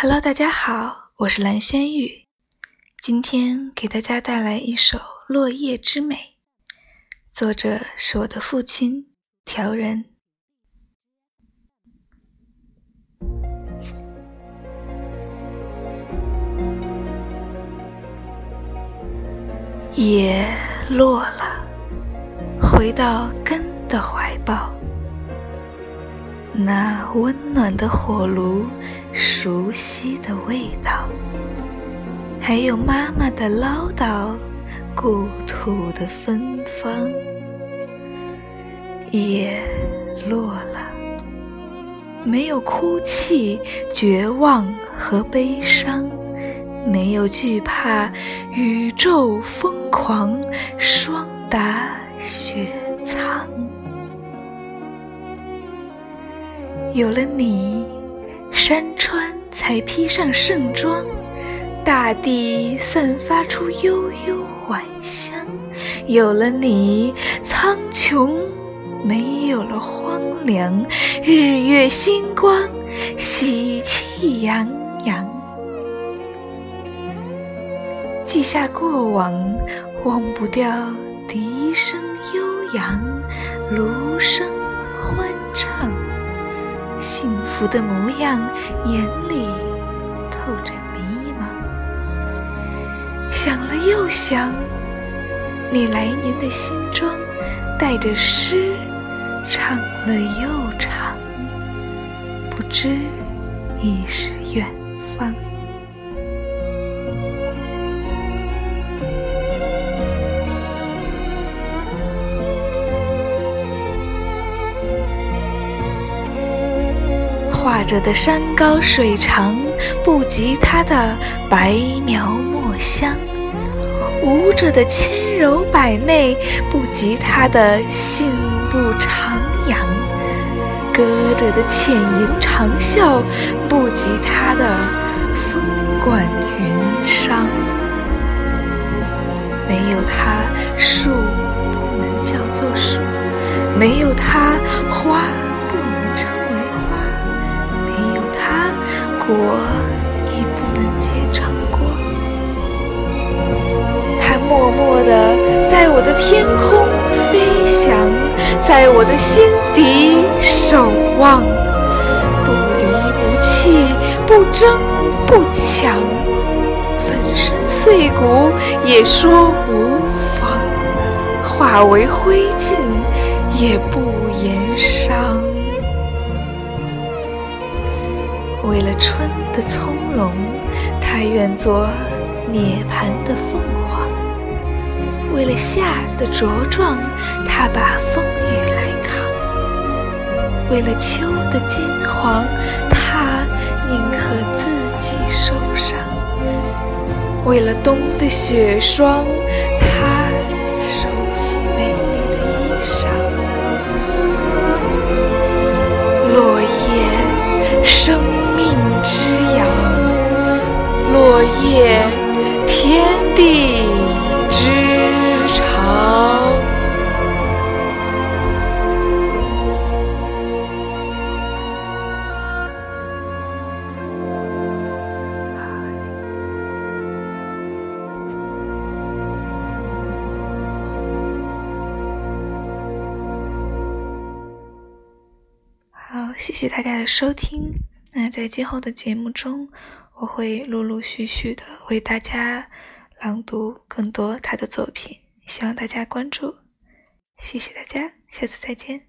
Hello，大家好，我是蓝轩玉，今天给大家带来一首《落叶之美》，作者是我的父亲条人。叶落了，回到根的怀抱。那温暖的火炉，熟悉的味道，还有妈妈的唠叨，故土的芬芳。叶落了，没有哭泣、绝望和悲伤，没有惧怕，宇宙疯狂，霜打雪藏。有了你，山川才披上盛装，大地散发出悠悠晚香。有了你，苍穹没有了荒凉，日月星光喜气洋洋。记下过往，忘不掉笛声悠扬，芦笙欢唱。幸福的模样，眼里透着迷茫。想了又想，你来年的新装，带着诗，唱了又唱，不知已是远方。画着的山高水长，不及它的白描墨香；舞着的千柔百媚，不及它的信步徜徉；歌着的浅吟长啸，不及它的风管云商。没有它，树不能叫做树；没有它，花。果已不能结成果。它默默地在我的天空飞翔，在我的心底守望，不离不弃，不争不抢，粉身碎骨也说无妨，化为灰烬也不言伤。为了春的葱茏，他愿做涅槃的凤凰；为了夏的茁壮，他把风雨来扛；为了秋的金黄，他宁可自己受伤；为了冬的雪霜，天地之长。好，谢谢大家的收听。那在今后的节目中，我会陆陆续续的为大家朗读更多他的作品，希望大家关注，谢谢大家，下次再见。